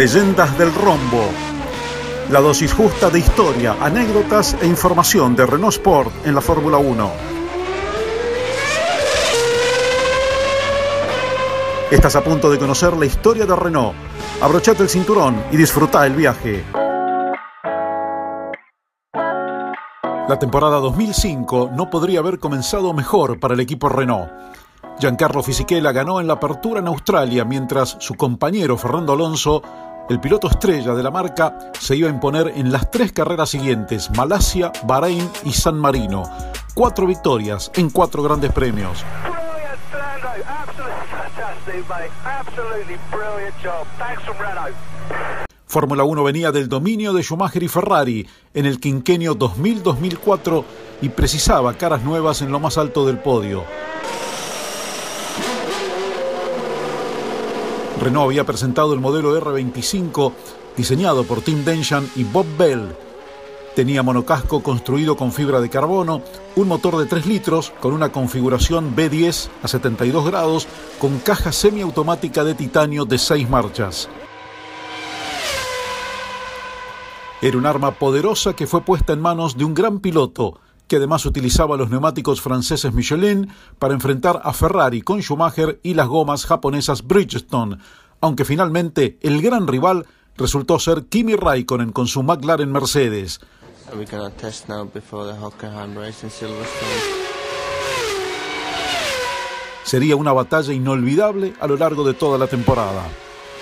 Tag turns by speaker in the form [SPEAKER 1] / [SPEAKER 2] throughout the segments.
[SPEAKER 1] Leyendas del Rombo. La dosis justa de historia, anécdotas e información de Renault Sport en la Fórmula 1. Estás a punto de conocer la historia de Renault. Abrochate el cinturón y disfruta el viaje. La temporada 2005 no podría haber comenzado mejor para el equipo Renault. Giancarlo Fisichella ganó en la apertura en Australia mientras su compañero Fernando Alonso, el piloto estrella de la marca, se iba a imponer en las tres carreras siguientes, Malasia, Bahrein y San Marino. Cuatro victorias en cuatro grandes premios. Fórmula 1 venía del dominio de Schumacher y Ferrari en el quinquenio 2000-2004 y precisaba caras nuevas en lo más alto del podio. Renault había presentado el modelo R25 diseñado por Tim Denshan y Bob Bell. Tenía monocasco construido con fibra de carbono, un motor de 3 litros con una configuración B10 a 72 grados con caja semiautomática de titanio de 6 marchas. Era un arma poderosa que fue puesta en manos de un gran piloto, que además utilizaba los neumáticos franceses Michelin para enfrentar a Ferrari con Schumacher y las gomas japonesas Bridgestone, aunque finalmente el gran rival resultó ser Kimi Raikkonen con su McLaren Mercedes. Sería una batalla inolvidable a lo largo de toda la temporada.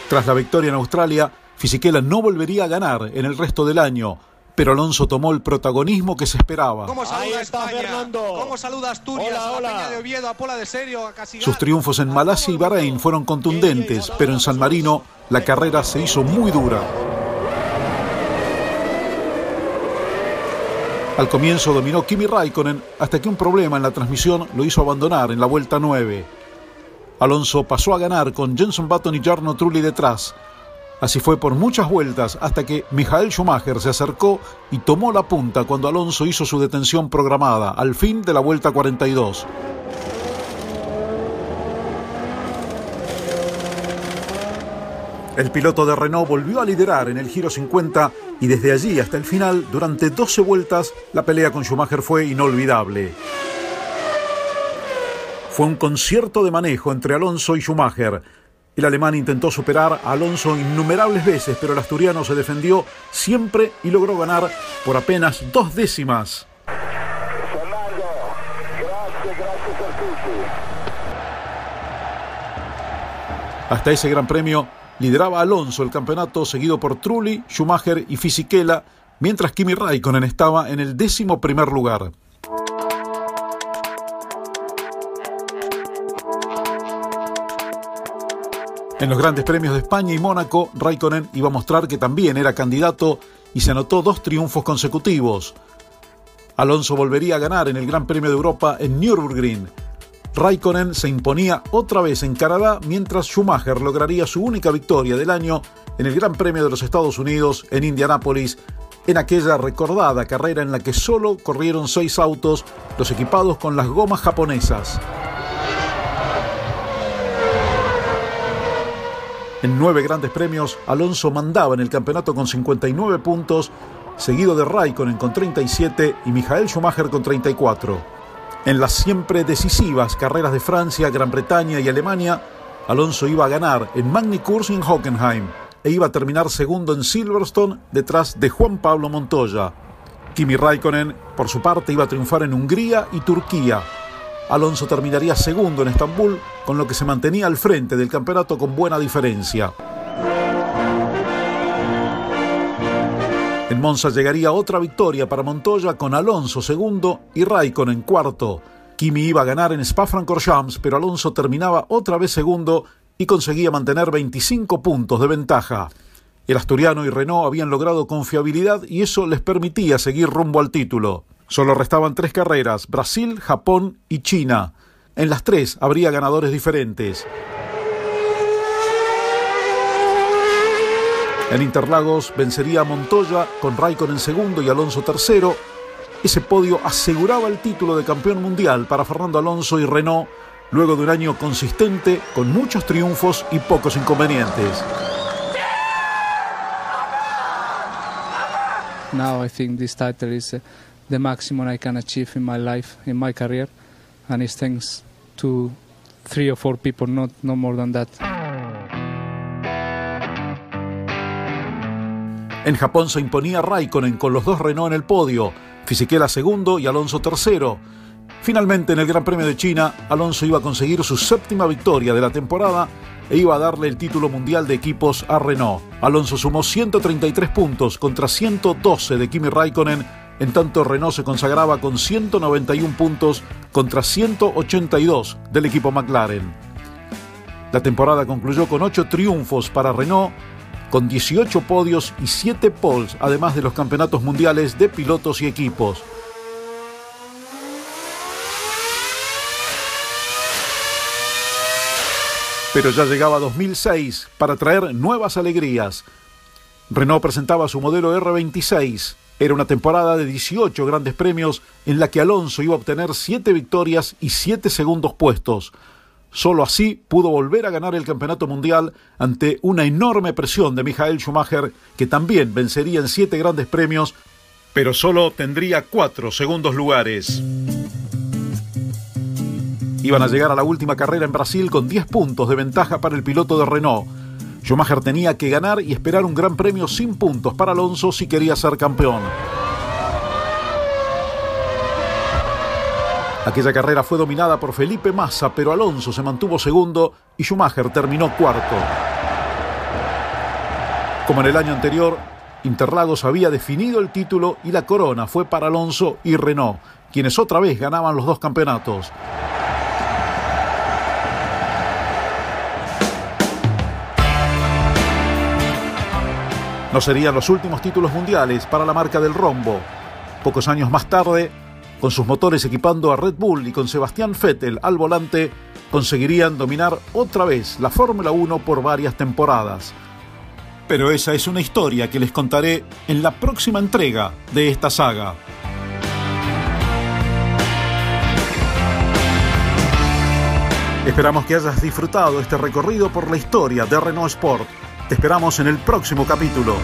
[SPEAKER 1] Tras la victoria en Australia, Fisichella no volvería a ganar en el resto del año, pero Alonso tomó el protagonismo que se esperaba.
[SPEAKER 2] ¿Cómo saluda Fernando? ¿Cómo saluda Asturias? Hola, de Oviedo, a de Serio, a
[SPEAKER 1] Sus triunfos en Malasia y Bahrein fueron contundentes, pero en San Marino la carrera se hizo muy dura. Al comienzo dominó Kimi Raikkonen hasta que un problema en la transmisión lo hizo abandonar en la vuelta 9. Alonso pasó a ganar con Jenson Button y Jarno Trulli detrás, Así fue por muchas vueltas hasta que Michael Schumacher se acercó y tomó la punta cuando Alonso hizo su detención programada al fin de la vuelta 42. El piloto de Renault volvió a liderar en el Giro 50 y desde allí hasta el final, durante 12 vueltas, la pelea con Schumacher fue inolvidable. Fue un concierto de manejo entre Alonso y Schumacher, el alemán intentó superar a Alonso innumerables veces, pero el asturiano se defendió siempre y logró ganar por apenas dos décimas. Hasta ese gran premio lideraba Alonso el campeonato, seguido por Trulli, Schumacher y Fisichella, mientras Kimi Raikkonen estaba en el décimo primer lugar. En los grandes premios de España y Mónaco, Raikkonen iba a mostrar que también era candidato y se anotó dos triunfos consecutivos. Alonso volvería a ganar en el Gran Premio de Europa en Nürburgring. Raikkonen se imponía otra vez en Canadá mientras Schumacher lograría su única victoria del año en el Gran Premio de los Estados Unidos en Indianápolis, en aquella recordada carrera en la que solo corrieron seis autos, los equipados con las gomas japonesas. En nueve grandes premios, Alonso mandaba en el campeonato con 59 puntos, seguido de Raikkonen con 37 y Michael Schumacher con 34. En las siempre decisivas carreras de Francia, Gran Bretaña y Alemania, Alonso iba a ganar en Magny-Cours y en Hockenheim e iba a terminar segundo en Silverstone detrás de Juan Pablo Montoya. Kimi Raikkonen, por su parte, iba a triunfar en Hungría y Turquía, Alonso terminaría segundo en Estambul, con lo que se mantenía al frente del campeonato con buena diferencia. En Monza llegaría otra victoria para Montoya con Alonso segundo y Raikkonen cuarto. Kimi iba a ganar en Spa-Francorchamps, pero Alonso terminaba otra vez segundo y conseguía mantener 25 puntos de ventaja. El asturiano y Renault habían logrado confiabilidad y eso les permitía seguir rumbo al título. Solo restaban tres carreras, Brasil, Japón y China. En las tres habría ganadores diferentes. En Interlagos vencería Montoya con Raikkonen en segundo y Alonso tercero. Ese podio aseguraba el título de campeón mundial para Fernando Alonso y Renault luego de un año consistente con muchos triunfos y pocos inconvenientes.
[SPEAKER 3] now I think this title is uh, the maximum I can achieve in my life, in my career, and it's thanks to three or four people, not no more than that.
[SPEAKER 1] En Japón se imponía Raikkonen con los dos Renault en el podio, Fisichella segundo y Alonso tercero. Finalmente, en el Gran Premio de China, Alonso iba a conseguir su séptima victoria de la temporada e iba a darle el título mundial de equipos a Renault. Alonso sumó 133 puntos contra 112 de Kimi Raikkonen, en tanto Renault se consagraba con 191 puntos contra 182 del equipo McLaren. La temporada concluyó con 8 triunfos para Renault con 18 podios y 7 poles, además de los campeonatos mundiales de pilotos y equipos. Pero ya llegaba 2006 para traer nuevas alegrías. Renault presentaba su modelo R26. Era una temporada de 18 grandes premios en la que Alonso iba a obtener 7 victorias y 7 segundos puestos. Solo así pudo volver a ganar el campeonato mundial ante una enorme presión de Michael Schumacher, que también vencería en siete grandes premios, pero solo obtendría cuatro segundos lugares. Iban a llegar a la última carrera en Brasil con 10 puntos de ventaja para el piloto de Renault. Schumacher tenía que ganar y esperar un gran premio sin puntos para Alonso si quería ser campeón. Aquella carrera fue dominada por Felipe Massa, pero Alonso se mantuvo segundo y Schumacher terminó cuarto. Como en el año anterior, Interlagos había definido el título y la corona fue para Alonso y Renault, quienes otra vez ganaban los dos campeonatos. No serían los últimos títulos mundiales para la marca del rombo. Pocos años más tarde, con sus motores equipando a Red Bull y con Sebastián Vettel al volante, conseguirían dominar otra vez la Fórmula 1 por varias temporadas. Pero esa es una historia que les contaré en la próxima entrega de esta saga. Esperamos que hayas disfrutado este recorrido por la historia de Renault Sport. Te esperamos en el próximo capítulo.